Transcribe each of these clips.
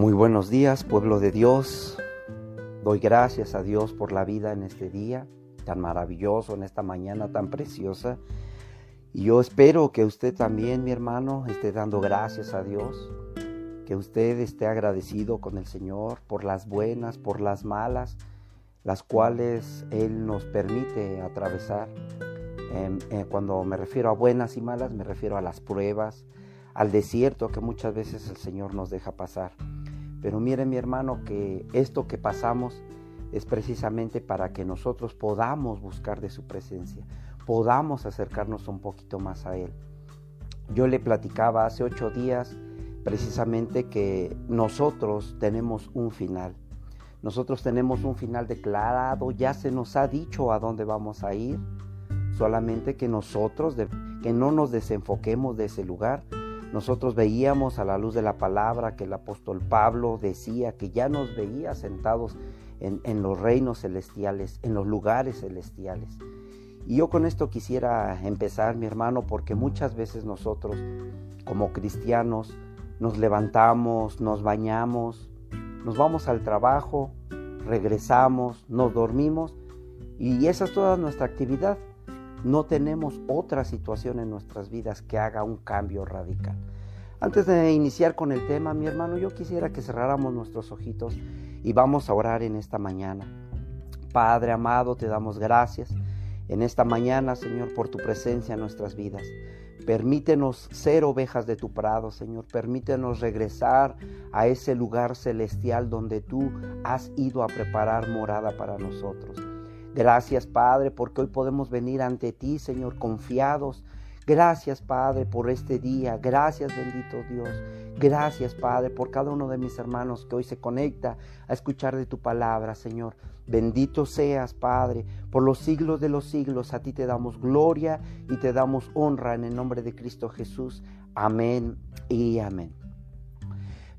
Muy buenos días, pueblo de Dios. Doy gracias a Dios por la vida en este día tan maravilloso, en esta mañana tan preciosa. Y yo espero que usted también, mi hermano, esté dando gracias a Dios, que usted esté agradecido con el Señor por las buenas, por las malas, las cuales Él nos permite atravesar. Em, eh, cuando me refiero a buenas y malas, me refiero a las pruebas, al desierto que muchas veces el Señor nos deja pasar. Pero mire mi hermano que esto que pasamos es precisamente para que nosotros podamos buscar de su presencia, podamos acercarnos un poquito más a Él. Yo le platicaba hace ocho días precisamente que nosotros tenemos un final. Nosotros tenemos un final declarado, ya se nos ha dicho a dónde vamos a ir, solamente que nosotros, que no nos desenfoquemos de ese lugar, nosotros veíamos a la luz de la palabra que el apóstol Pablo decía que ya nos veía sentados en, los reinos celestiales, en los lugares celestiales. Y yo con esto quisiera empezar, mi hermano, porque muchas veces nosotros, como cristianos, nos levantamos, nos bañamos, nos vamos al trabajo, regresamos, nos dormimos y esa es toda nuestra actividad. No tenemos otra situación en nuestras vidas que haga un cambio radical. Antes de iniciar con el tema, mi hermano, yo quisiera que cerráramos nuestros ojitos y vamos a orar en esta mañana. Padre amado, te damos gracias en esta mañana, Señor, por tu presencia en nuestras vidas. Permítenos ser ovejas de tu prado, Señor. Permítenos regresar a ese lugar celestial donde tú has ido a preparar morada para nosotros. Gracias, Padre, porque hoy podemos venir ante ti, Señor, confiados. Gracias, Padre, por este día. Gracias, bendito Dios. Gracias, Padre, por cada uno de mis hermanos que hoy se conecta a escuchar de tu palabra, Señor. Bendito seas, Padre, por los siglos de los siglos. A ti te damos gloria y te damos honra en el nombre de Cristo Jesús. Amén y amén.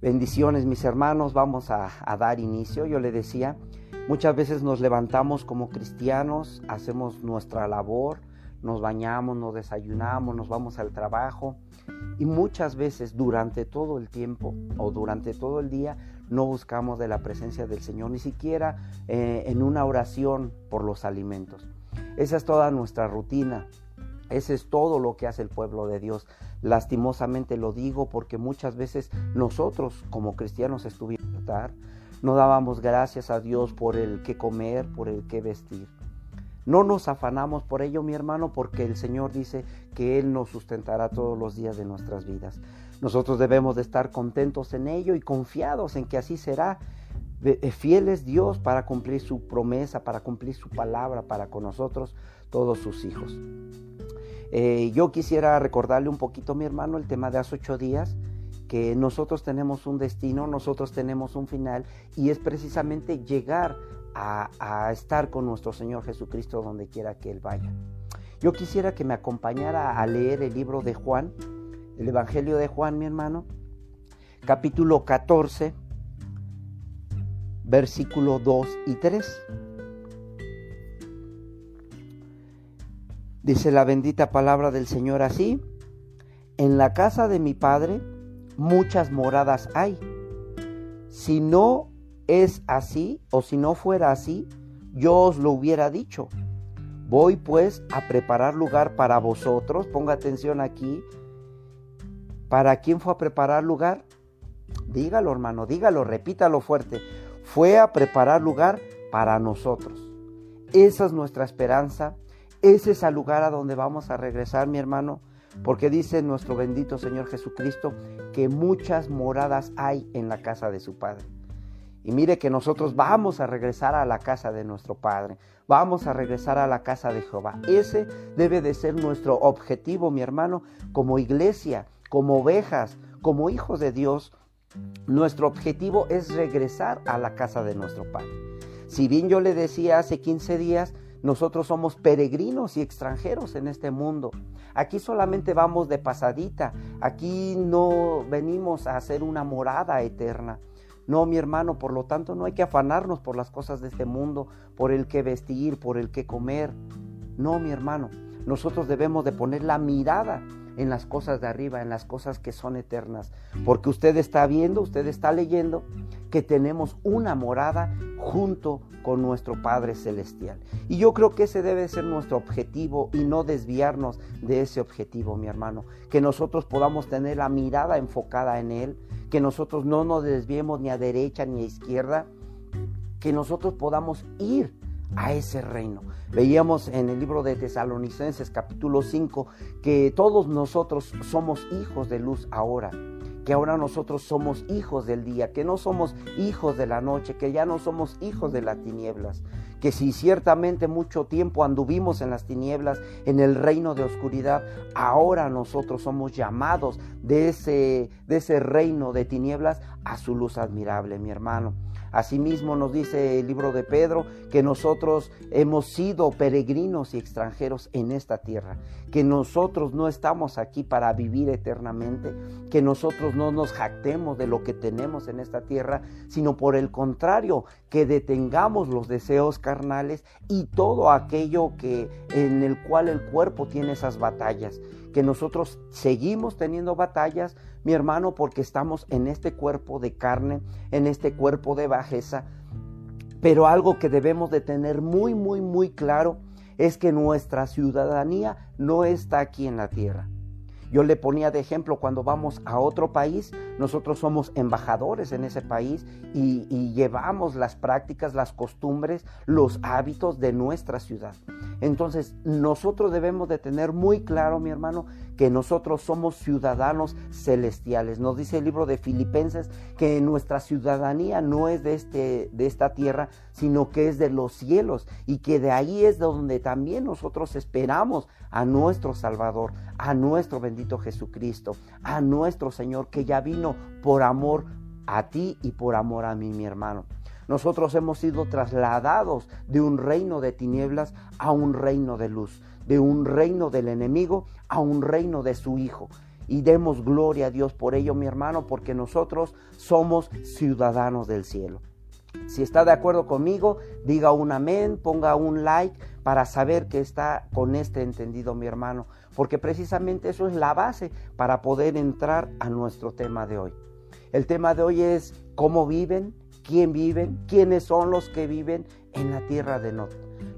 Bendiciones, mis hermanos. Vamos a, a dar inicio. Yo le decía, Muchas veces nos levantamos como cristianos, hacemos nuestra labor, nos bañamos, nos desayunamos, nos vamos al trabajo y muchas veces durante todo el tiempo o durante todo el día no buscamos de la presencia del Señor, ni siquiera eh, en una oración por los alimentos. Esa es toda nuestra rutina, ese es todo lo que hace el pueblo de Dios. Lastimosamente lo digo porque muchas veces nosotros como cristianos estuvimos no dábamos gracias a Dios por el que comer, por el que vestir. No nos afanamos por ello, mi hermano, porque el Señor dice que Él nos sustentará todos los días de nuestras vidas. Nosotros debemos de estar contentos en ello y confiados en que así será. Eh, fiel es Dios para cumplir su promesa, para cumplir su palabra para con nosotros, todos sus hijos. Eh, yo quisiera recordarle un poquito, mi hermano, el tema de hace ocho días que nosotros tenemos un destino, nosotros tenemos un final y es precisamente llegar a, estar con nuestro Señor Jesucristo donde quiera que Él vaya. Yo quisiera que me acompañara a leer el libro de Juan, el Evangelio de Juan, mi hermano, capítulo 14, versículo 2 y 3. Dice la bendita palabra del Señor así, en la casa de mi Padre muchas moradas hay. Si no es así, o si no fuera así, yo os lo hubiera dicho. Voy pues a preparar lugar para vosotros. Ponga atención aquí. ¿Para quién fue a preparar lugar? Dígalo, hermano, dígalo, repítalo fuerte. Fue a preparar lugar para nosotros. Esa es nuestra esperanza. Ese es el lugar a donde vamos a regresar, mi hermano porque dice nuestro bendito Señor Jesucristo que muchas moradas hay en la casa de su Padre. Y mire que nosotros vamos a regresar a la casa de nuestro Padre, vamos a regresar a la casa de Jehová. Ese debe de ser nuestro objetivo, mi hermano, como iglesia, como ovejas, como hijos de Dios. Nuestro objetivo es regresar a la casa de nuestro Padre. Si bien yo le decía hace 15 días, nosotros somos peregrinos y extranjeros en este mundo. Aquí solamente vamos de pasadita. Aquí no venimos a hacer una morada eterna. No, mi hermano, por lo tanto no hay que afanarnos por las cosas de este mundo, por el que vestir, por el que comer. No, mi hermano, nosotros debemos de poner la mirada en las cosas de arriba, en las cosas que son eternas. Porque usted está viendo, usted está leyendo que tenemos una morada junto con nuestro Padre Celestial. Y yo creo que ese debe ser nuestro objetivo y no desviarnos de ese objetivo, mi hermano. Que nosotros podamos tener la mirada enfocada en Él, que nosotros no nos desviemos ni a derecha ni a izquierda, que nosotros podamos ir a ese reino. Veíamos en el libro de Tesalonicenses capítulo 5 que todos nosotros somos hijos de luz ahora, que ahora nosotros somos hijos del día, que no somos hijos de la noche, que ya no somos hijos de las tinieblas, que si ciertamente mucho tiempo anduvimos en las tinieblas, en el reino de oscuridad, ahora nosotros somos llamados de ese, de ese reino de tinieblas a su luz admirable, mi hermano. Asimismo nos dice el libro de Pedro que nosotros hemos sido peregrinos y extranjeros en esta tierra, que nosotros no estamos aquí para vivir eternamente, que nosotros no nos jactemos de lo que tenemos en esta tierra, sino por el contrario, que detengamos los deseos carnales y todo aquello que en el cual el cuerpo tiene esas batallas que nosotros seguimos teniendo batallas, mi hermano, porque estamos en este cuerpo de carne, en este cuerpo de bajeza. Pero algo que debemos de tener muy, muy, muy claro es que nuestra ciudadanía no está aquí en la tierra. Yo le ponía de ejemplo cuando vamos a otro país, nosotros somos embajadores en ese país y, llevamos las prácticas, las costumbres, los hábitos de nuestra ciudad. Entonces, nosotros debemos de tener muy claro, mi hermano, que nosotros somos ciudadanos celestiales. Nos dice el libro de Filipenses que nuestra ciudadanía no es de, este, de esta tierra, sino que es de los cielos y que de ahí es donde también nosotros esperamos a nuestro Salvador, a nuestro bendito Jesucristo, a nuestro Señor que ya vino por amor a ti y por amor a mí, mi hermano. Nosotros hemos sido trasladados de un reino de tinieblas a un reino de luz, de un reino del enemigo a un reino de su Hijo. Y demos gloria a Dios por ello, mi hermano, porque nosotros somos ciudadanos del cielo. Si está de acuerdo conmigo, diga un amén, ponga un like para saber que está con este entendido, mi hermano, porque precisamente eso es la base para poder entrar a nuestro tema de hoy. El tema de hoy es cómo viven quién viven, quiénes son los que viven en la tierra de Nod.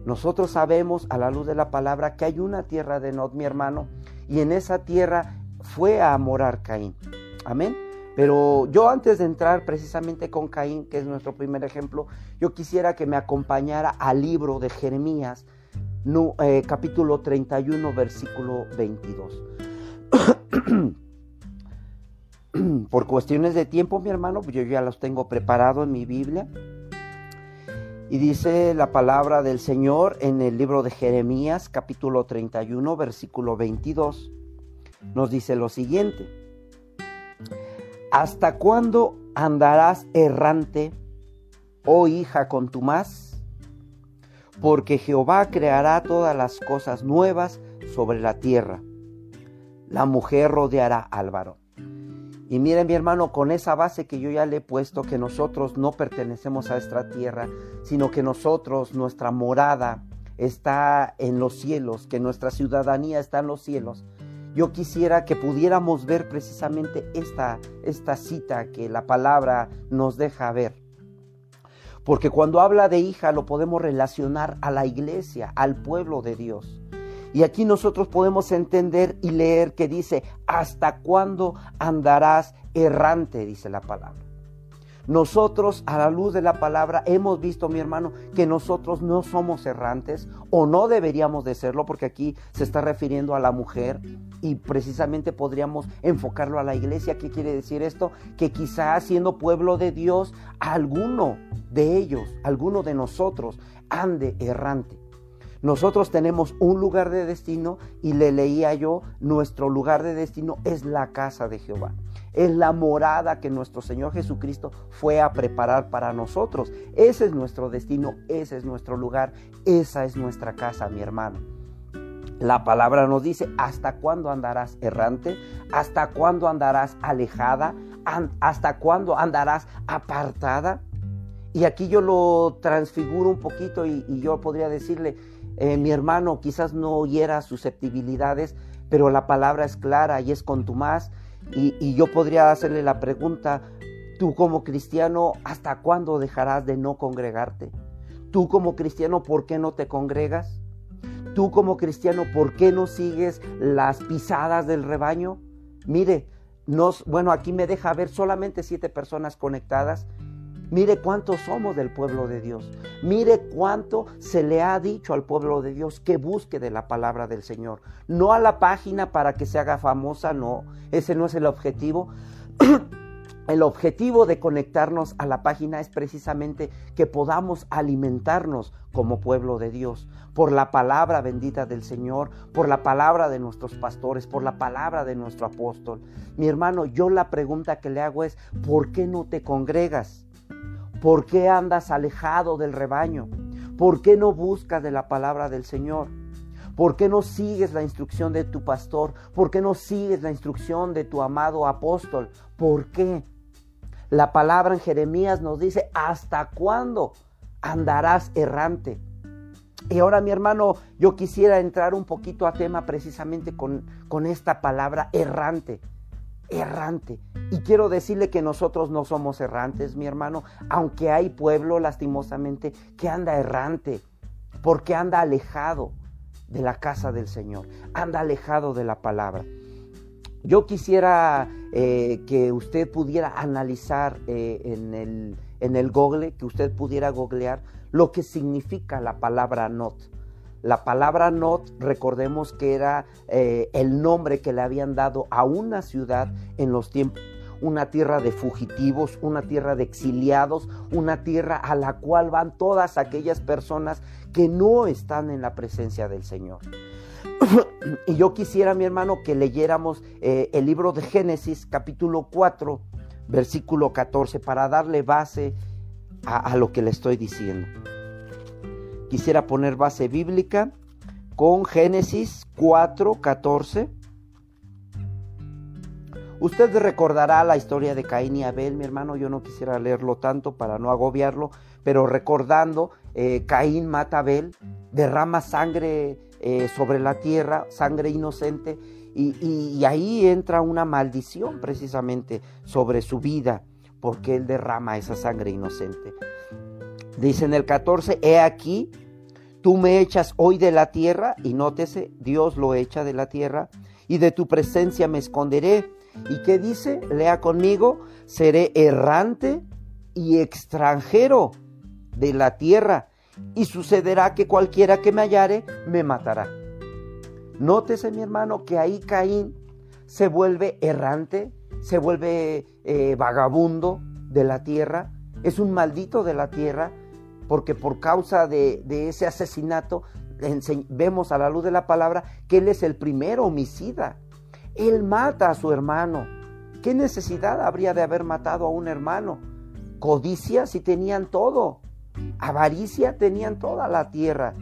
Nosotros sabemos a la luz de la palabra que hay una tierra de Nod, mi hermano, y en esa tierra fue a morar Caín. Amén. Pero yo antes de entrar precisamente con Caín, que es nuestro primer ejemplo, yo quisiera que me acompañara al libro de Jeremías, eh, capítulo 31, versículo 22. por cuestiones de tiempo, mi hermano, pues yo ya los tengo preparado en mi Biblia. Y dice la palabra del Señor en el libro de Jeremías, capítulo 31, versículo 22. Nos dice lo siguiente. ¿Hasta cuándo andarás errante, oh hija con tu más? Porque Jehová creará todas las cosas nuevas sobre la tierra. La mujer rodeará al varón. Y miren mi hermano, con esa base que yo ya le he puesto, que nosotros no pertenecemos a esta tierra, sino que nosotros, nuestra morada está en los cielos, que nuestra ciudadanía está en los cielos. Yo quisiera que pudiéramos ver precisamente esta, esta cita que la palabra nos deja ver. Porque cuando habla de hija lo podemos relacionar a la iglesia, al pueblo de Dios. Y aquí nosotros podemos entender y leer que dice, ¿hasta cuándo andarás errante? Dice la palabra. Nosotros a la luz de la palabra hemos visto, mi hermano, que nosotros no somos errantes o no deberíamos de serlo, porque aquí se está refiriendo a la mujer y precisamente podríamos enfocarlo a la iglesia. ¿Qué quiere decir esto? Que quizás siendo pueblo de Dios, alguno de ellos, alguno de nosotros ande errante. Nosotros tenemos un lugar de destino y le leía yo, nuestro lugar de destino es la casa de Jehová. Es la morada que nuestro Señor Jesucristo fue a preparar para nosotros. Ese es nuestro destino, ese es nuestro lugar, esa es nuestra casa, mi hermano. La palabra nos dice, ¿hasta cuándo andarás errante? ¿Hasta cuándo andarás alejada? ¿Hasta cuándo andarás apartada? Y aquí yo lo transfiguro un poquito y, y yo podría decirle, eh, mi hermano quizás no oyera susceptibilidades, pero la palabra es clara y es contumaz. Y, y yo podría hacerle la pregunta, tú como cristiano, ¿hasta cuándo dejarás de no congregarte? Tú como cristiano, ¿por qué no te congregas? Tú como cristiano, ¿por qué no sigues las pisadas del rebaño? Mire, nos, bueno, aquí me deja ver solamente siete personas conectadas Mire cuántos somos del pueblo de Dios. Mire cuánto se le ha dicho al pueblo de Dios que busque de la palabra del Señor. No a la página para que se haga famosa, no. Ese no es el objetivo. El objetivo de conectarnos a la página es precisamente que podamos alimentarnos como pueblo de Dios por la palabra bendita del Señor, por la palabra de nuestros pastores, por la palabra de nuestro apóstol. Mi hermano, yo la pregunta que le hago es, ¿por qué no te congregas? ¿Por qué andas alejado del rebaño? ¿Por qué no buscas de la palabra del Señor? ¿Por qué no sigues la instrucción de tu pastor? ¿Por qué no sigues la instrucción de tu amado apóstol? ¿Por qué? La palabra en Jeremías nos dice, ¿hasta cuándo andarás errante? Y ahora mi hermano, yo quisiera entrar un poquito a tema precisamente con, con esta palabra errante errante. Y quiero decirle que nosotros no somos errantes, mi hermano, aunque hay pueblo lastimosamente que anda errante, porque anda alejado de la casa del Señor, anda alejado de la palabra. Yo quisiera eh, que usted pudiera analizar eh, en, el, en el Google, que usted pudiera googlear lo que significa la palabra not. La palabra Not, recordemos que era eh, el nombre que le habían dado a una ciudad en los tiempos, una tierra de fugitivos, una tierra de exiliados, una tierra a la cual van todas aquellas personas que no están en la presencia del Señor. y yo quisiera, mi hermano, que leyéramos eh, el libro de Génesis, capítulo 4, versículo 14, para darle base a lo que le estoy diciendo quisiera poner base bíblica con Génesis 4, 14. Usted recordará la historia de Caín y Abel, mi hermano, yo no quisiera leerlo tanto para no agobiarlo, pero recordando, eh, Caín mata a Abel, derrama sangre eh, sobre la tierra, sangre inocente, y, y ahí entra una maldición precisamente sobre su vida, porque él derrama esa sangre inocente. Dice en el 14, he aquí, Tú me echas hoy de la tierra, y nótese, Dios lo echa de la tierra, y de tu presencia me esconderé. ¿Y qué dice? Lea conmigo, seré errante y extranjero de la tierra, y sucederá que cualquiera que me hallare me matará. Nótese, mi hermano, que ahí Caín se vuelve errante, se vuelve eh, vagabundo de la tierra, es un maldito de la tierra, porque por causa de, ese asesinato vemos a la luz de la palabra que él es el primer homicida. Él mata a su hermano. ¿Qué necesidad habría de haber matado a un hermano? Codicia si tenían todo. Avaricia tenían toda la tierra.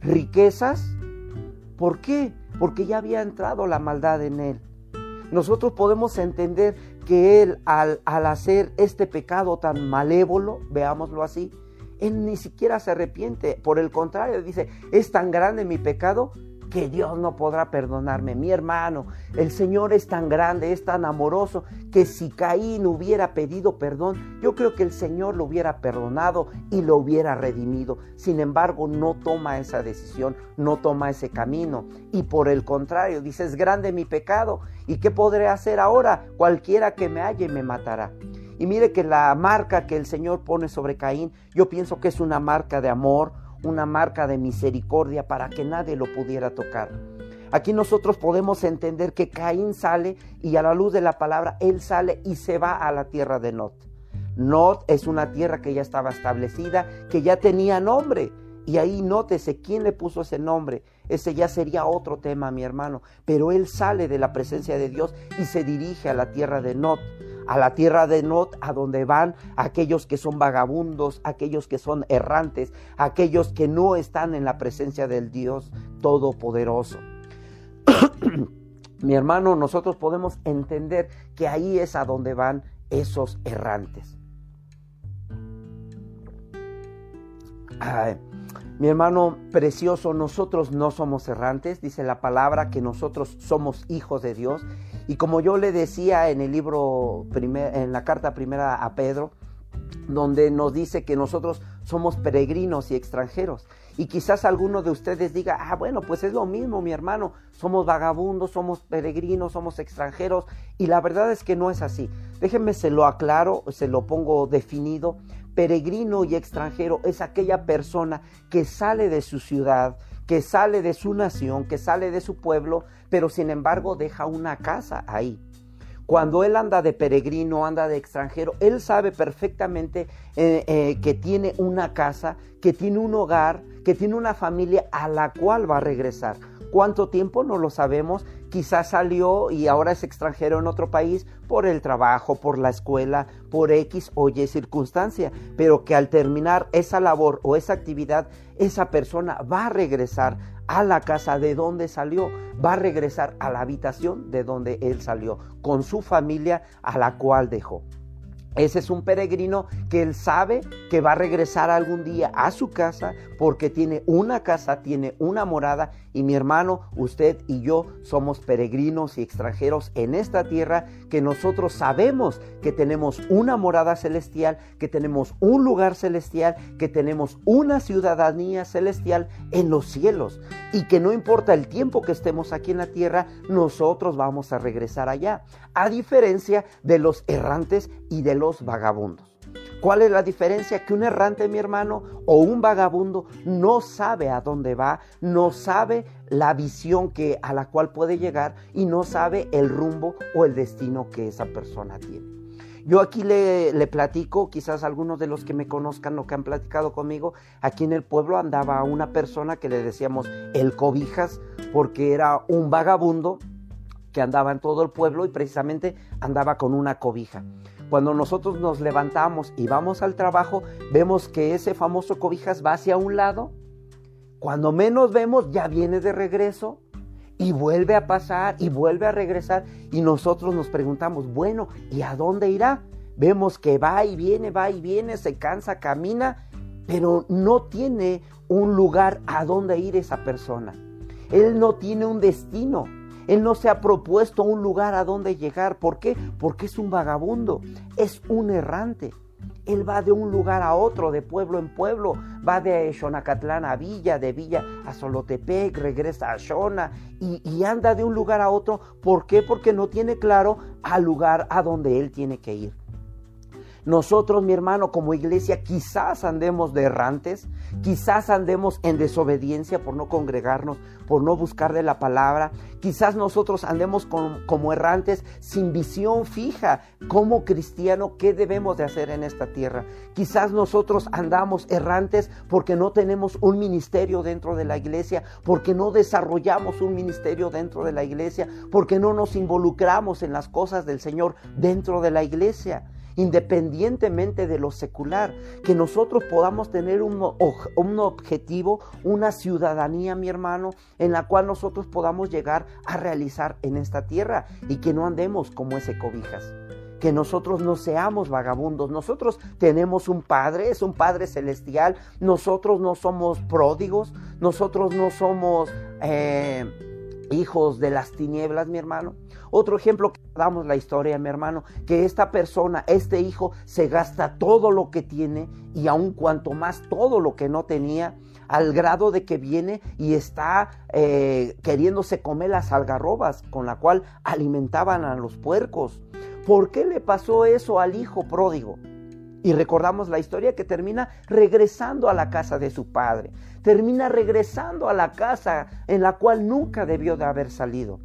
Riquezas. ¿Por qué? Porque ya había entrado la maldad en él. Nosotros podemos entender que él al, al hacer este pecado tan malévolo, veámoslo así, él ni siquiera se arrepiente. Por el contrario, dice, es tan grande mi pecado que Dios no podrá perdonarme. Mi hermano, el Señor es tan grande, es tan amoroso, que si Caín hubiera pedido perdón, yo creo que el Señor lo hubiera perdonado y lo hubiera redimido. Sin embargo, no toma esa decisión, no toma ese camino. Y por el contrario, dice, es grande mi pecado. ¿Y qué podré hacer ahora? Cualquiera que me halle me matará. Y mire que la marca que el Señor pone sobre Caín, yo pienso que es una marca de amor, una marca de misericordia para que nadie lo pudiera tocar. Aquí nosotros podemos entender que Caín sale y a la luz de la palabra, él sale y se va a la tierra de Not. Not es una tierra que ya estaba establecida, que ya tenía nombre. Y ahí nótese quién le puso ese nombre. Ese ya sería otro tema, mi hermano. Pero él sale de la presencia de Dios y se dirige a la tierra de Not a la tierra de Not, a donde van aquellos que son vagabundos, aquellos que son errantes, aquellos que no están en la presencia del Dios Todopoderoso. Mi hermano, nosotros podemos entender que ahí es a donde van esos errantes. Mi hermano precioso, nosotros no somos errantes, dice la palabra que nosotros somos hijos de Dios. Y como yo le decía en el libro, en la carta primera a Pedro, donde nos dice que nosotros somos peregrinos y extranjeros. Y quizás alguno de ustedes diga, ah, bueno, pues es lo mismo, mi hermano, somos vagabundos, somos peregrinos, somos extranjeros. Y la verdad es que no es así. Déjenme se lo aclaro, se lo pongo definido. Peregrino y extranjero es aquella persona que sale de su ciudad, que sale de su nación, que sale de su pueblo, pero sin embargo deja una casa ahí. Cuando él anda de peregrino, anda de extranjero, él sabe perfectamente eh, eh, que tiene una casa, que tiene un hogar, que tiene una familia a la cual va a regresar. ¿Cuánto tiempo? No lo sabemos. Quizás salió y ahora es extranjero en otro país por el trabajo, por la escuela, por X o Y circunstancia, pero que al terminar esa labor o esa actividad, esa persona va a regresar a la casa de donde salió, va a regresar a la habitación de donde él salió, con su familia a la cual dejó. Ese es un peregrino que él sabe que va a regresar algún día a su casa porque tiene una casa, tiene una morada y mi hermano, usted y yo somos peregrinos y extranjeros en esta tierra que nosotros sabemos que tenemos una morada celestial, que tenemos un lugar celestial, que tenemos una ciudadanía celestial en los cielos y que no importa el tiempo que estemos aquí en la tierra, nosotros vamos a regresar allá, a diferencia de los errantes y de vagabundos. ¿Cuál es la diferencia? Que un errante, mi hermano, o un vagabundo no sabe a dónde va, no sabe la visión que, a la cual puede llegar y no sabe el rumbo o el destino que esa persona tiene. Yo aquí le, le, platico, quizás algunos de los que me conozcan o que han platicado conmigo, aquí en el pueblo andaba una persona que le decíamos el cobijas, porque era un vagabundo que andaba en todo el pueblo y precisamente andaba con una cobija. Cuando nosotros nos levantamos y vamos al trabajo, vemos que ese famoso cobijas va hacia un lado. Cuando menos vemos, ya viene de regreso y vuelve a pasar y vuelve a regresar. Y nosotros nos preguntamos, bueno, ¿y a dónde irá? Vemos que va y viene, va y viene, se cansa, camina, pero no tiene un lugar a dónde ir esa persona. Él no tiene un destino. Él no se ha propuesto un lugar a donde llegar. ¿Por qué? Porque es un vagabundo, es un errante. Él va de un lugar a otro, de pueblo en pueblo, va de Xonacatlán a Villa, de Villa a Solotepec, regresa a Xona y, y, anda de un lugar a otro. ¿Por qué? Porque no tiene claro al lugar a donde él tiene que ir. Nosotros, mi hermano, como iglesia, quizás andemos de errantes, quizás andemos en desobediencia por no congregarnos, por no buscar de la palabra, quizás nosotros andemos como errantes sin visión fija. Como cristiano, ¿qué debemos de hacer en esta tierra? Quizás nosotros andamos errantes porque no tenemos un ministerio dentro de la iglesia, porque no desarrollamos un ministerio dentro de la iglesia, porque no nos involucramos en las cosas del Señor dentro de la iglesia independientemente de lo secular, que nosotros podamos tener un, objetivo, una ciudadanía, mi hermano, en la cual nosotros podamos llegar a realizar en esta tierra y que no andemos como ese cobijas. Que nosotros no seamos vagabundos. Nosotros tenemos un Padre, es un Padre celestial. Nosotros no somos pródigos. Nosotros no somos eh, hijos de las tinieblas, mi hermano. Otro ejemplo que damos la historia, mi hermano, que esta persona, este hijo, se gasta todo lo que tiene y aun cuanto más todo lo que no tenía, al grado de que viene y está eh, queriéndose comer las algarrobas con la cual alimentaban a los puercos. ¿Por qué le pasó eso al hijo pródigo? Y recordamos la historia que termina regresando a la casa de su padre, termina regresando a la casa en la cual nunca debió de haber salido.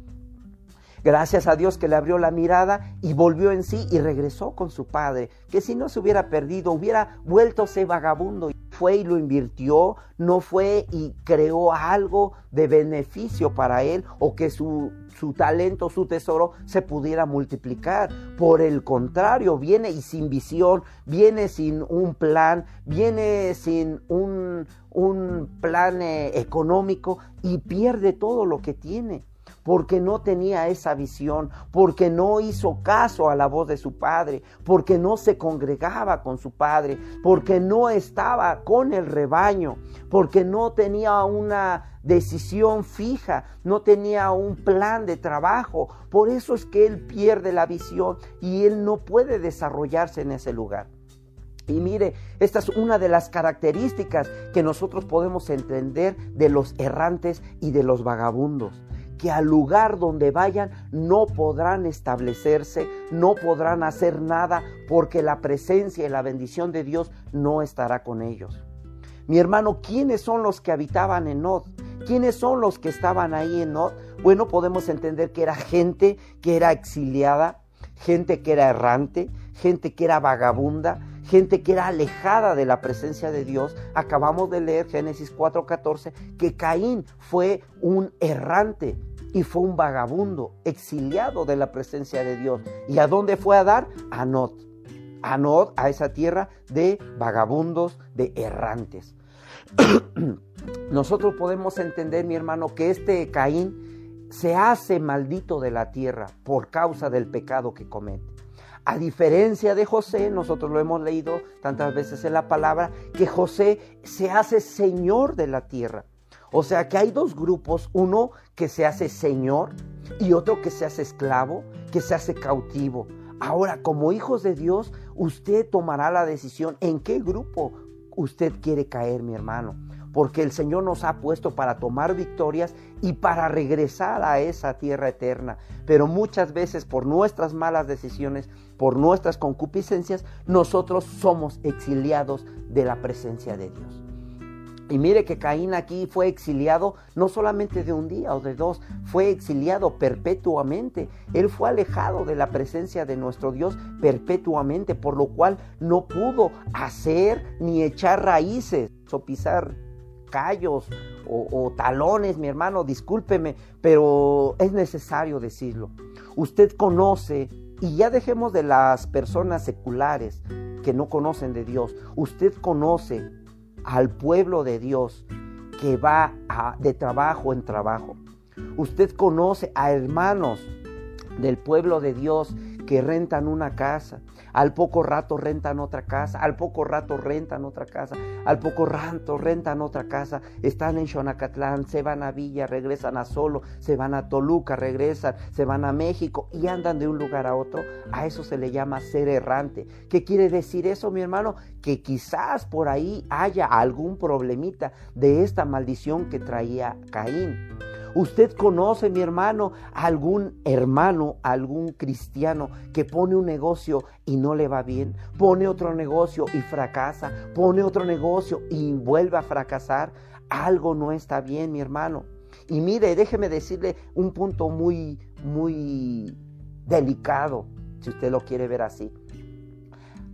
Gracias a Dios que le abrió la mirada y volvió en sí y regresó con su padre, que si no se hubiera perdido, hubiera vuelto ese vagabundo. Fue y lo invirtió, no fue y creó algo de beneficio para él o que su, su talento, su tesoro se pudiera multiplicar. Por el contrario, viene y sin visión, viene sin un plan, viene sin un, un plan eh, económico y pierde todo lo que tiene. Porque no tenía esa visión, porque no hizo caso a la voz de su padre, porque no se congregaba con su padre, porque no estaba con el rebaño, porque no tenía una decisión fija, no tenía un plan de trabajo. Por eso es que él pierde la visión y él no puede desarrollarse en ese lugar. Y mire, esta es una de las características que nosotros podemos entender de los errantes y de los vagabundos que al lugar donde vayan no podrán establecerse, no podrán hacer nada, porque la presencia y la bendición de Dios no estará con ellos. Mi hermano, ¿quiénes son los que habitaban en Nod? ¿Quiénes son los que estaban ahí en Nod? Bueno, podemos entender que era gente que era exiliada, gente que era errante, gente que era vagabunda, gente que era alejada de la presencia de Dios. Acabamos de leer Génesis 4:14 que Caín fue un errante y fue un vagabundo, exiliado de la presencia de Dios. ¿Y a dónde fue a dar? A Not. A Not, a esa tierra de vagabundos, de errantes. Nosotros podemos entender, mi hermano, que este Caín se hace maldito de la tierra por causa del pecado que comete. A diferencia de José, nosotros lo hemos leído tantas veces en la palabra, que José se hace señor de la tierra. O sea que hay dos grupos, uno que se hace señor y otro que se hace esclavo, que se hace cautivo. Ahora, como hijos de Dios, usted tomará la decisión en qué grupo usted quiere caer, mi hermano. Porque el Señor nos ha puesto para tomar victorias y para regresar a esa tierra eterna. Pero muchas veces por nuestras malas decisiones por nuestras concupiscencias, nosotros somos exiliados de la presencia de Dios. Y mire que Caín aquí fue exiliado no solamente de un día o de dos, fue exiliado perpetuamente. Él fue alejado de la presencia de nuestro Dios perpetuamente, por lo cual no pudo hacer ni echar raíces o pisar callos o, o talones, mi hermano, discúlpeme, pero es necesario decirlo. Usted conoce y ya dejemos de las personas seculares que no conocen de Dios. Usted conoce al pueblo de Dios que va de trabajo en trabajo. Usted conoce a hermanos del pueblo de Dios que rentan una casa, al poco rato rentan otra casa, al poco rato rentan otra casa, al poco rato rentan otra casa, están en Xonacatlán, se van a Villa, regresan a Solo, se van a Toluca, regresan, se van a México y andan de un lugar a otro. A eso se le llama ser errante. ¿Qué quiere decir eso, mi hermano? Que quizás por ahí haya algún problemita de esta maldición que traía Caín. Usted conoce, mi hermano, algún hermano, algún cristiano que pone un negocio y no le va bien, pone otro negocio y fracasa, pone otro negocio y vuelve a fracasar. Algo no está bien, mi hermano. Y mire, déjeme decirle un punto muy, muy delicado, si usted lo quiere ver así.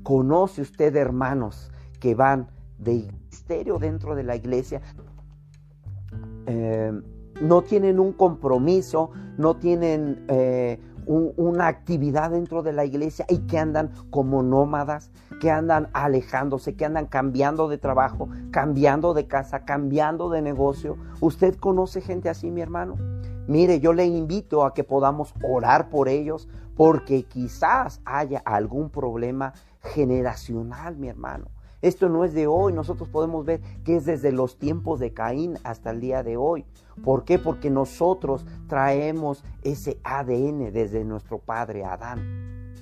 ¿Conoce usted hermanos que van de misterio dentro de la iglesia? Eh, no tienen un compromiso, no tienen eh, una actividad dentro de la iglesia y que andan como nómadas, que andan alejándose, que andan cambiando de trabajo, cambiando de casa, cambiando de negocio. ¿Usted conoce gente así, mi hermano? Mire, yo le invito a que podamos orar por ellos porque quizás haya algún problema generacional, mi hermano. Esto no es de hoy, nosotros podemos ver que es desde los tiempos de Caín hasta el día de hoy. ¿Por qué? Porque nosotros traemos ese ADN desde nuestro padre Adán.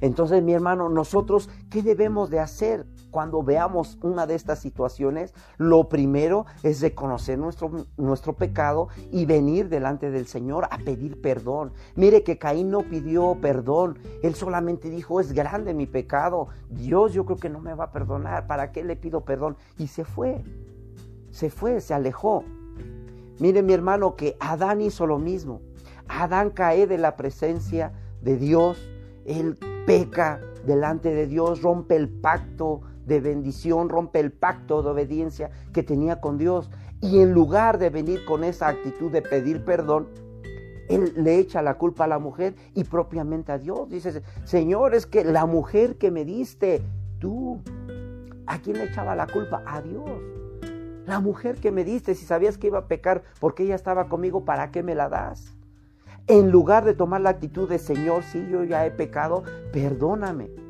Entonces, mi hermano, nosotros, ¿qué debemos de hacer cuando veamos una de estas situaciones? Lo primero es reconocer nuestro, nuestro pecado y venir delante del Señor a pedir perdón. Mire que Caín no pidió perdón, él solamente dijo, es grande mi pecado, Dios yo creo que no me va a perdonar, ¿para qué le pido perdón? Y se fue, se fue, se alejó. Mire mi hermano que Adán hizo lo mismo. Adán cae de la presencia de Dios, él peca delante de Dios, rompe el pacto de bendición, rompe el pacto de obediencia que tenía con Dios. Y en lugar de venir con esa actitud de pedir perdón, él le echa la culpa a la mujer y propiamente a Dios. Dice, Señor, es que la mujer que me diste, tú, ¿a quién le echaba la culpa? A Dios. La mujer que me diste, si sabías que iba a pecar porque ella estaba conmigo, ¿para qué me la das? En lugar de tomar la actitud de Señor, sí, yo ya he pecado, perdóname.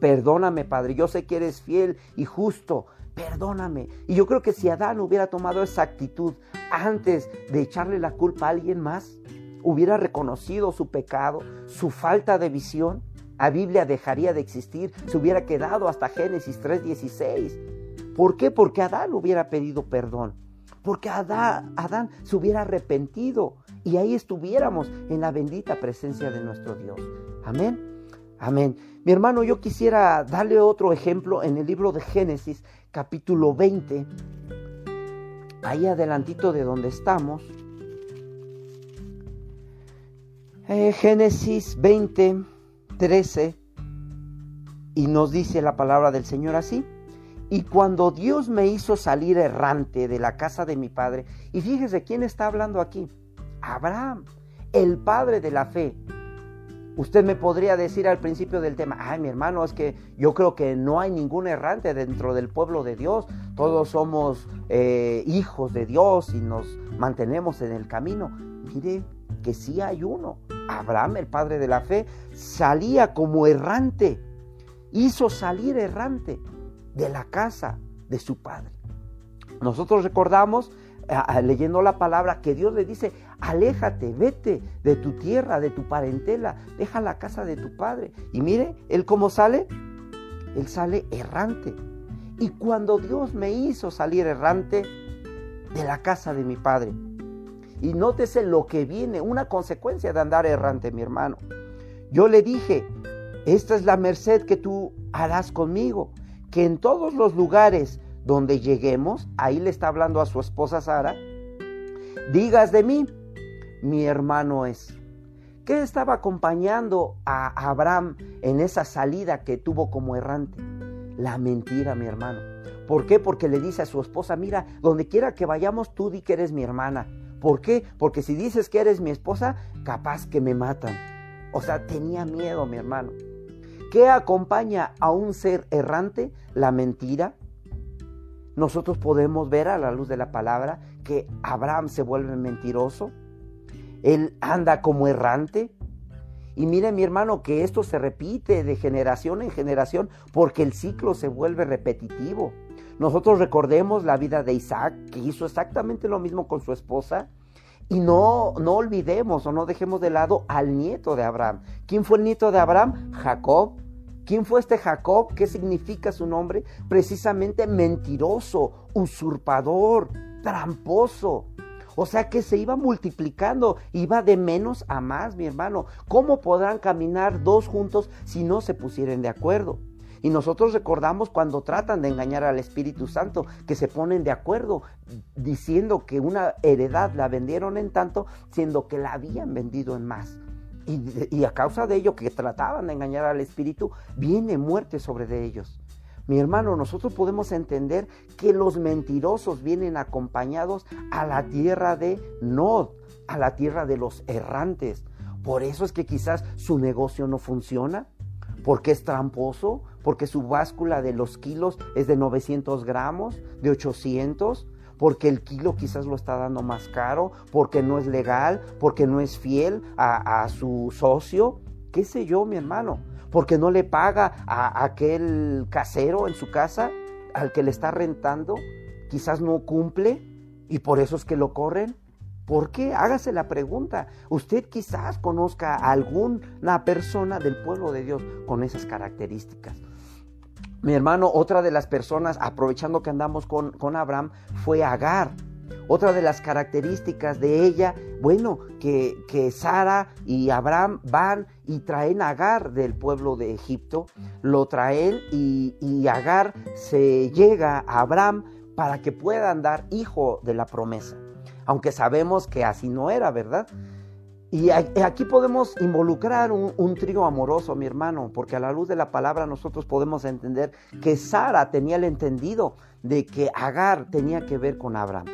Perdóname, Padre. Yo sé que eres fiel y justo. Perdóname. Y yo creo que si Adán hubiera tomado esa actitud antes de echarle la culpa a alguien más, hubiera reconocido su pecado, su falta de visión, la Biblia dejaría de existir, se hubiera quedado hasta Génesis 3:16. ¿Por qué? Porque Adán hubiera pedido perdón, porque Adán, Adán se hubiera arrepentido y ahí estuviéramos en la bendita presencia de nuestro Dios. Amén. Amén. Mi hermano, yo quisiera darle otro ejemplo en el libro de Génesis, capítulo 20, ahí adelantito de donde estamos. Eh, Génesis 20, 13, y nos dice la palabra del Señor así. Y cuando Dios me hizo salir errante de la casa de mi padre, y fíjese quién está hablando aquí, Abraham, el padre de la fe. Usted me podría decir al principio del tema, ay mi hermano, es que yo creo que no hay ningún errante dentro del pueblo de Dios, todos somos eh, hijos de Dios y nos mantenemos en el camino. Mire que sí hay uno, Abraham, el padre de la fe, salía como errante, hizo salir errante de la casa de su padre. Nosotros recordamos, leyendo la palabra, que Dios le dice, aléjate, vete de tu tierra, de tu parentela, deja la casa de tu padre. Y mire, él cómo sale, él sale errante. Y cuando Dios me hizo salir errante de la casa de mi padre, y nótese lo que viene, una consecuencia de andar errante, mi hermano. Yo le dije, esta es la merced que tú harás conmigo, que en todos los lugares donde lleguemos, ahí le está hablando a su esposa Sara, digas de mí, mi hermano es. ¿Qué estaba acompañando a Abraham en esa salida que tuvo como errante? La mentira, mi hermano. ¿Por qué? Porque le dice a su esposa, mira, donde quiera que vayamos, tú di que eres mi hermana. ¿Por qué? Porque si dices que eres mi esposa, capaz que me matan. O sea, tenía miedo, mi hermano. ¿Qué acompaña a un ser errante? La mentira. Nosotros podemos ver a la luz de la palabra que Abraham se vuelve mentiroso. Él anda como errante. Y mire mi hermano que esto se repite de generación en generación porque el ciclo se vuelve repetitivo. Nosotros recordemos la vida de Isaac, que hizo exactamente lo mismo con su esposa. Y no, no olvidemos o no dejemos de lado al nieto de Abraham. ¿Quién fue el nieto de Abraham? Jacob. ¿Quién fue este Jacob? ¿Qué significa su nombre? Precisamente mentiroso, usurpador, tramposo. O sea que se iba multiplicando, iba de menos a más, mi hermano. ¿Cómo podrán caminar dos juntos si no se pusieren de acuerdo? Y nosotros recordamos cuando tratan de engañar al Espíritu Santo, que se ponen de acuerdo diciendo que una heredad la vendieron en tanto, siendo que la habían vendido en más. Y, a causa de ello que trataban de engañar al Espíritu, viene muerte sobre de ellos. Mi hermano, nosotros podemos entender que los mentirosos vienen acompañados a la tierra de Nod, a la tierra de los errantes. Por eso es que quizás su negocio no funciona, porque es tramposo, porque su báscula de los kilos es de 900 gramos, de 800, porque el kilo quizás lo está dando más caro, porque no es legal, porque no es fiel a, su socio, qué sé yo, mi hermano, porque no le paga a aquel casero en su casa, al que le está rentando, quizás no cumple y por eso es que lo corren. ¿Por qué? Hágase la pregunta. Usted quizás conozca a alguna persona del pueblo de Dios con esas características. Mi hermano, otra de las personas, aprovechando que andamos con, con Abraham, fue Agar. Otra de las características de ella, bueno, que, que, Sara y Abraham van y traen a Agar del pueblo de Egipto, lo traen y, Agar se llega a Abraham para que puedan dar hijo de la promesa aunque sabemos que así no era, ¿verdad? Y aquí podemos involucrar un, trío amoroso, mi hermano, porque a la luz de la palabra nosotros podemos entender que Sara tenía el entendido de que Agar tenía que ver con Abraham.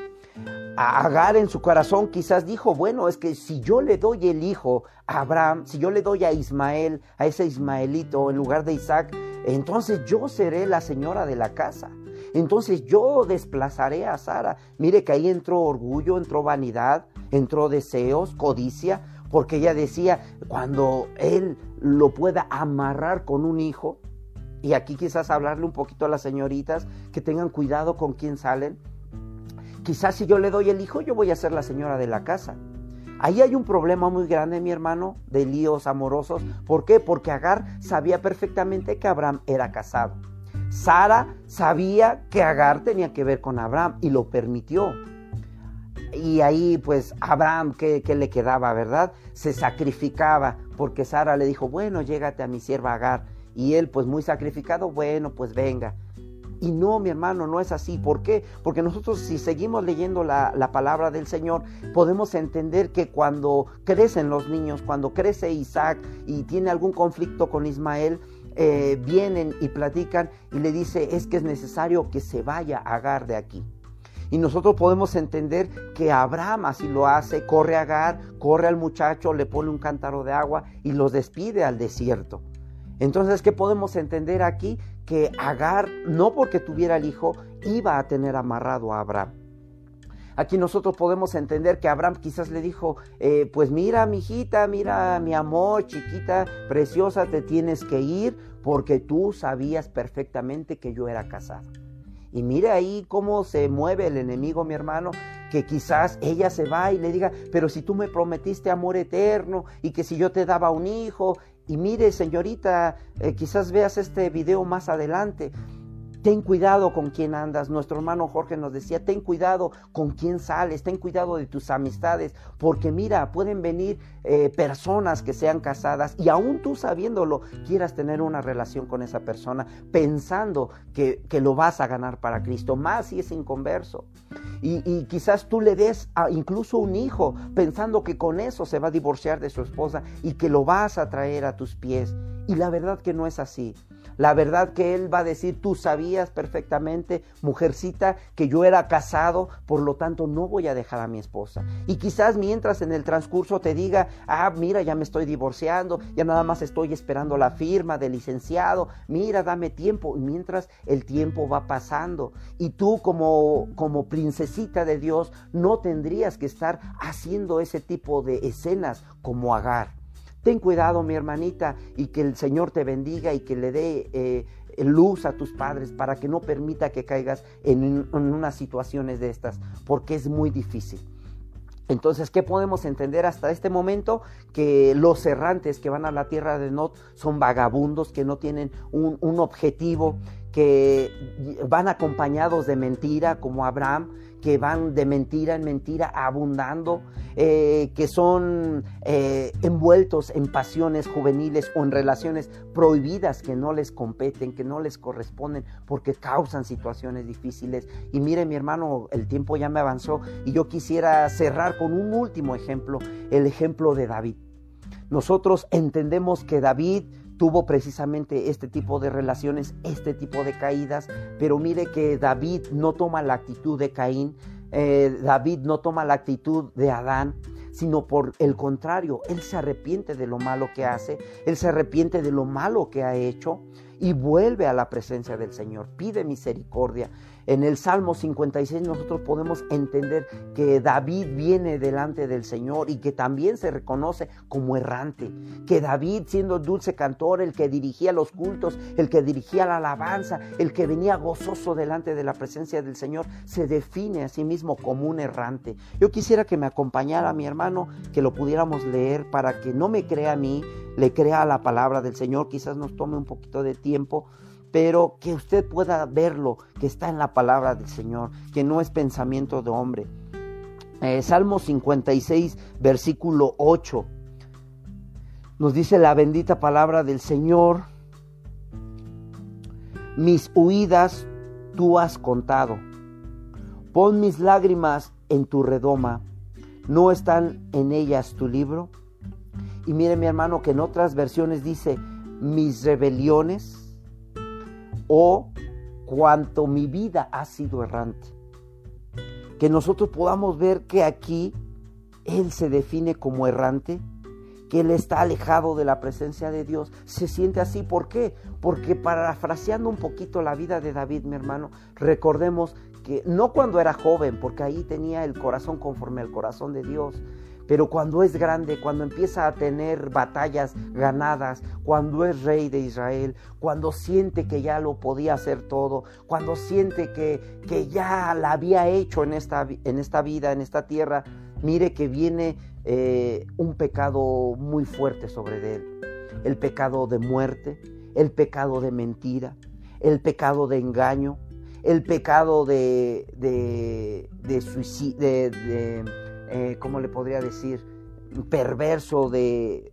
Agar en su corazón quizás dijo, bueno, es que si yo le doy el hijo a Abraham, si yo le doy a Ismael, a ese Ismaelito en lugar de Isaac, entonces yo seré la señora de la casa. Entonces yo desplazaré a Sara. Mire que ahí entró orgullo, entró vanidad, entró deseos, codicia, porque ella decía, cuando él lo pueda amarrar con un hijo, y aquí quizás hablarle un poquito a las señoritas que tengan cuidado con quién salen. Quizás si yo le doy el hijo, yo voy a ser la señora de la casa. Ahí hay un problema muy grande, mi hermano, de líos amorosos. ¿Por qué? Porque Agar sabía perfectamente que Abraham era casado. Sara sabía que Agar tenía que ver con Abraham y lo permitió. Y ahí pues Abraham, ¿qué, le quedaba, verdad? Se sacrificaba porque Sara le dijo, bueno, llégate a mi sierva Agar. Y él pues muy sacrificado, bueno, pues venga. Y no, mi hermano, no es así. ¿Por qué? Porque nosotros si seguimos leyendo la, palabra del Señor, podemos entender que cuando crecen los niños, cuando crece Isaac y tiene algún conflicto con Ismael, eh, vienen y platican y le dice, es que es necesario que se vaya Agar de aquí. Y nosotros podemos entender que Abraham así lo hace, corre a Agar, corre al muchacho, le pone un cántaro de agua y los despide al desierto. Entonces, ¿qué podemos entender aquí? Que Agar, no porque tuviera el hijo, iba a tener amarrado a Abraham. Aquí nosotros podemos entender que Abraham quizás le dijo, eh, pues mira, mi hijita, mira, mi amor, chiquita, preciosa, te tienes que ir porque tú sabías perfectamente que yo era casado. Y mire ahí cómo se mueve el enemigo, mi hermano, que quizás ella se va y le diga, pero si tú me prometiste amor eterno y que si yo te daba un hijo, y mire señorita, eh, quizás veas este video más adelante, Ten cuidado con quién andas. Nuestro hermano Jorge nos decía, ten cuidado con quién sales, ten cuidado de tus amistades, porque mira, pueden venir eh, personas que sean casadas y aún tú sabiéndolo, quieras tener una relación con esa persona, pensando que, lo vas a ganar para Cristo, más si es inconverso. Y, quizás tú le des a incluso un hijo, pensando que con eso se va a divorciar de su esposa y que lo vas a traer a tus pies. Y la verdad que no es así. La verdad que él va a decir, tú sabías perfectamente, mujercita, que yo era casado, por lo tanto no voy a dejar a mi esposa. Y quizás mientras en el transcurso te diga, ah, mira, ya me estoy divorciando, ya nada más estoy esperando la firma del licenciado, mira, dame tiempo. Y mientras el tiempo va pasando y tú como, como princesita de Dios no tendrías que estar haciendo ese tipo de escenas como Agar. Ten cuidado, mi hermanita, y que el Señor te bendiga y que le dé eh, luz a tus padres para que no permita que caigas en, unas situaciones de estas, porque es muy difícil. Entonces, ¿qué podemos entender hasta este momento? Que los errantes que van a la tierra de Not son vagabundos, que no tienen un objetivo, que van acompañados de mentira, como Abraham, que van de mentira en mentira abundando, eh, que son eh, envueltos en pasiones juveniles o en relaciones prohibidas que no les competen, que no les corresponden, porque causan situaciones difíciles. Y mire mi hermano, el tiempo ya me avanzó y yo quisiera cerrar con un último ejemplo, el ejemplo de David. Nosotros entendemos que David tuvo precisamente este tipo de relaciones, este tipo de caídas, pero mire que David no toma la actitud de Caín, eh, David no toma la actitud de Adán, sino por el contrario, él se arrepiente de lo malo que hace, él se arrepiente de lo malo que ha hecho y vuelve a la presencia del Señor, pide misericordia. En el Salmo 56 nosotros podemos entender que David viene delante del Señor y que también se reconoce como errante. Que David siendo dulce cantor, el que dirigía los cultos, el que dirigía la alabanza, el que venía gozoso delante de la presencia del Señor, se define a sí mismo como un errante. Yo quisiera que me acompañara mi hermano, que lo pudiéramos leer para que no me crea a mí, le crea a la palabra del Señor. Quizás nos tome un poquito de tiempo pero que usted pueda verlo, que está en la palabra del Señor, que no es pensamiento de hombre. Eh, Salmo 56, versículo 8, nos dice la bendita palabra del Señor, mis huidas tú has contado, pon mis lágrimas en tu redoma, ¿no están en ellas tu libro? Y mire mi hermano que en otras versiones dice, mis rebeliones, o cuanto mi vida ha sido errante. Que nosotros podamos ver que aquí Él se define como errante, que Él está alejado de la presencia de Dios, se siente así. ¿Por qué? Porque parafraseando un poquito la vida de David, mi hermano, recordemos que, no cuando era joven, porque ahí tenía el corazón conforme al corazón de Dios, pero cuando es grande, cuando empieza a tener batallas ganadas, cuando es rey de Israel, cuando siente que ya lo podía hacer todo, cuando siente que, que ya la había hecho en esta, en esta vida, en esta tierra, mire que viene eh, un pecado muy fuerte sobre él. El pecado de muerte, el pecado de mentira, el pecado de engaño, el pecado de, de, suicidio, de eh, ¿cómo le podría decir? Perverso, de,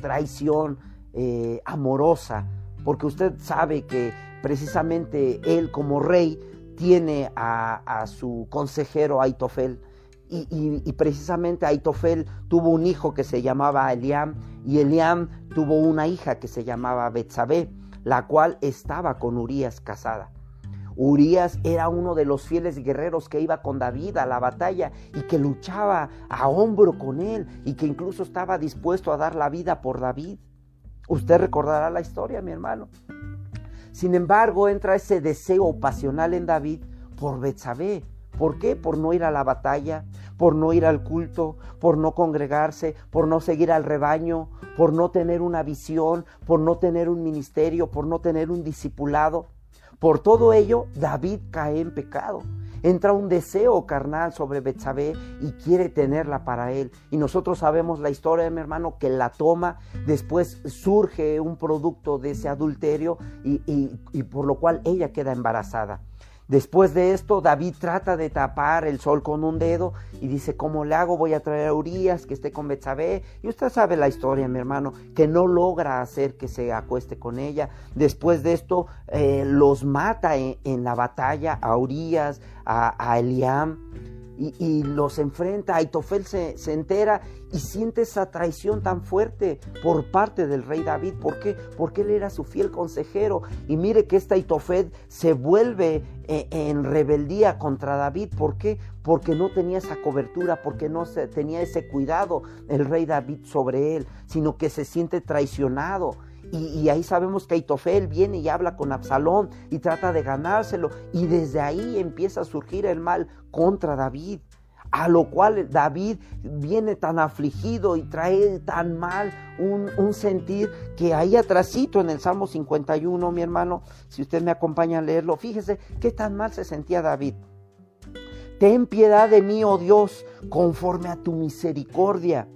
traición eh, amorosa, porque usted sabe que precisamente él como rey tiene a, su consejero Aitofel. Y, precisamente Aitofel tuvo un hijo que se llamaba Eliam y Eliam tuvo una hija que se llamaba Betsabé, la cual estaba con Urias casada. Urias era uno de los fieles guerreros que iba con David a la batalla y que luchaba a hombro con él y que incluso estaba dispuesto a dar la vida por David. Usted recordará la historia, mi hermano. Sin embargo, entra ese deseo pasional en David por Betsabé. ¿Por qué? Por no ir a la batalla, por no ir al culto, por no congregarse, por no seguir al rebaño, por no tener una visión, por no tener un ministerio, por no tener un discipulado. Por todo ello, David cae en pecado. Entra un deseo carnal sobre Betsabé y quiere tenerla para él. Y nosotros sabemos la historia de mi hermano que la toma, después surge un producto de ese adulterio y, y por lo cual ella queda embarazada. Después de esto, David trata de tapar el sol con un dedo y dice, ¿cómo le hago? Voy a traer a Urias que esté con Betsabé. Y usted sabe la historia, mi hermano, que no logra hacer que se acueste con ella. Después de esto, eh, los mata en, la batalla a Urias, a, a Eliam y, los enfrenta. Aitofel se, se, entera y siente esa traición tan fuerte por parte del rey David. ¿Por qué? Porque él era su fiel consejero. Y mire que esta Aitofel se vuelve eh, en rebeldía contra David. ¿Por qué? Porque no tenía esa cobertura, porque no tenía ese cuidado el rey David sobre él, sino que se siente traicionado. Y, ahí sabemos que Aitofel viene y habla con Absalón y trata de ganárselo. Y desde ahí empieza a surgir el mal contra David. A lo cual David viene tan afligido y trae tan mal un, sentir que ahí atrásito en el Salmo 51, mi hermano, si usted me acompaña a leerlo, fíjese qué tan mal se sentía David. Ten piedad de mí, oh Dios, conforme a tu misericordia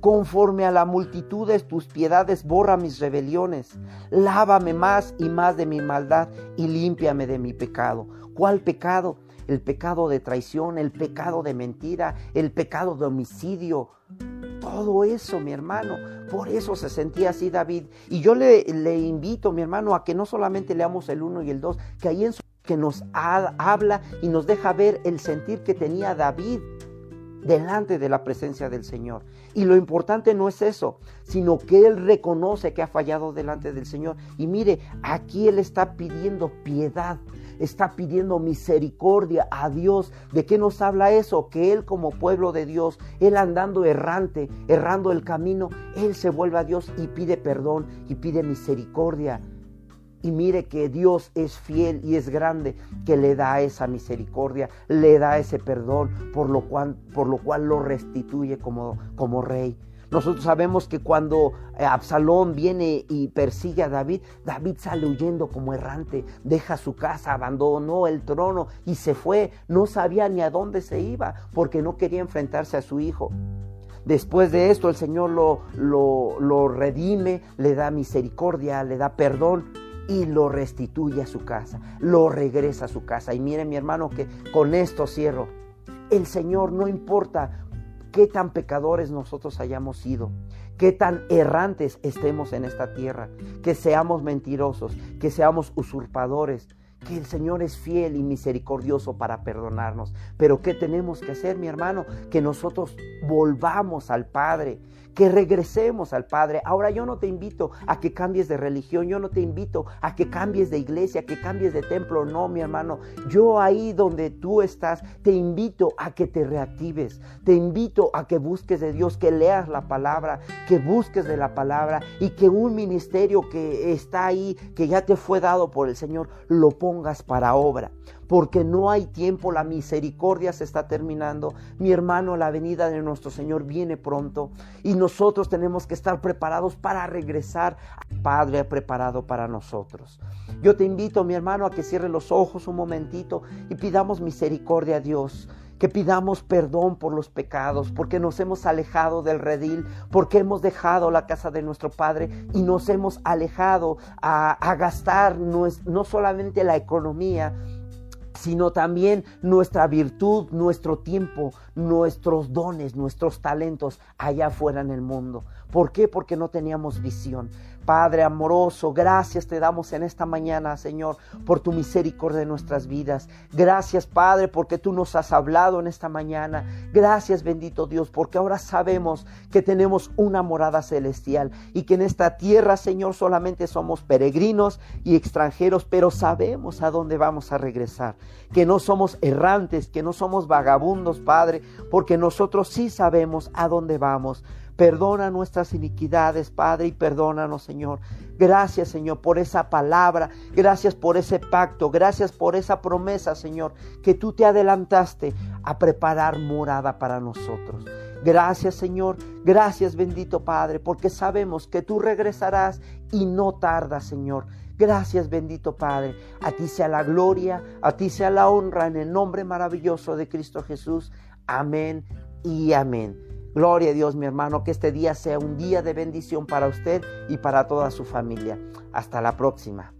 Conforme a la multitud de tus piedades, borra mis rebeliones. Lávame más y más de mi maldad y límpiame de mi pecado. ¿Cuál pecado? El pecado de traición, el pecado de mentira, el pecado de homicidio. Todo eso, mi hermano. Por eso se sentía así David. Y yo le, invito, mi hermano, a que no solamente leamos el 1 y el 2, que ahí en su que nos habla y nos deja ver el sentir que tenía David delante de la presencia del Señor. Y lo importante no es eso, sino que Él reconoce que ha fallado delante del Señor. Y mire, aquí Él está pidiendo piedad, está pidiendo misericordia a Dios. ¿De qué nos habla eso? Que Él como pueblo de Dios, Él andando errante, errando el camino, Él se vuelve a Dios y pide perdón y pide misericordia. Y mire que Dios es fiel y es grande, que le da esa misericordia, le da ese perdón, por lo cual, por lo, cual lo restituye como, como rey. Nosotros sabemos que cuando eh, Absalón viene y persigue a David, David sale huyendo como errante, deja su casa, abandonó el trono y se fue. No sabía ni a dónde se iba porque no quería enfrentarse a su hijo. Después de esto el Señor lo, lo, lo redime, le da misericordia, le da perdón y lo restituye a su casa, lo regresa a su casa. Y mire mi hermano que con esto cierro. El Señor no importa qué tan pecadores nosotros hayamos sido, qué tan errantes estemos en esta tierra, que seamos mentirosos, que seamos usurpadores, que el Señor es fiel y misericordioso para perdonarnos. Pero ¿qué tenemos que hacer, mi hermano? Que nosotros volvamos al Padre, que regresemos al Padre. Ahora yo no te invito a que cambies de religión, yo no te invito a que cambies de iglesia, que cambies de templo, no, mi hermano. Yo ahí donde tú estás, te invito a que te reactives, te invito a que busques de Dios, que leas la palabra, que busques de la palabra y que un ministerio que está ahí, que ya te fue dado por el Señor, lo pongas para obra, porque no hay tiempo, la misericordia se está terminando. Mi hermano, la venida de nuestro Señor viene pronto y nosotros tenemos que estar preparados para regresar. Padre ha preparado para nosotros. Yo te invito, mi hermano, a que cierre los ojos un momentito y pidamos misericordia a Dios que pidamos perdón por los pecados, porque nos hemos alejado del redil, porque hemos dejado la casa de nuestro Padre y nos hemos alejado a, gastar no solamente la economía, sino también nuestra virtud, nuestro tiempo, nuestros dones, nuestros talentos allá afuera en el mundo. ¿Por qué? Porque no teníamos visión. Padre amoroso, gracias te damos en esta mañana, Señor, por tu misericordia en nuestras vidas. Gracias, Padre, porque tú nos has hablado en esta mañana. Gracias, bendito Dios, porque ahora sabemos que tenemos una morada celestial y que en esta tierra, Señor, solamente somos peregrinos y extranjeros, pero sabemos a dónde vamos a regresar. Que no somos errantes, que no somos vagabundos, Padre, porque nosotros sí sabemos a dónde vamos. Perdona nuestras iniquidades, Padre, y perdónanos, Señor. Gracias, Señor, por esa palabra. Gracias por ese pacto. Gracias por esa promesa, Señor, que tú te adelantaste a preparar morada para nosotros. Gracias, Señor. Gracias, bendito Padre, porque sabemos que tú regresarás y no tardas, Señor. Gracias, bendito Padre. A ti sea la gloria, a ti sea la honra en el nombre maravilloso de Cristo Jesús. Amén y amén. Gloria a Dios, mi hermano, que este día sea un día de bendición para usted y para toda su familia. Hasta la próxima.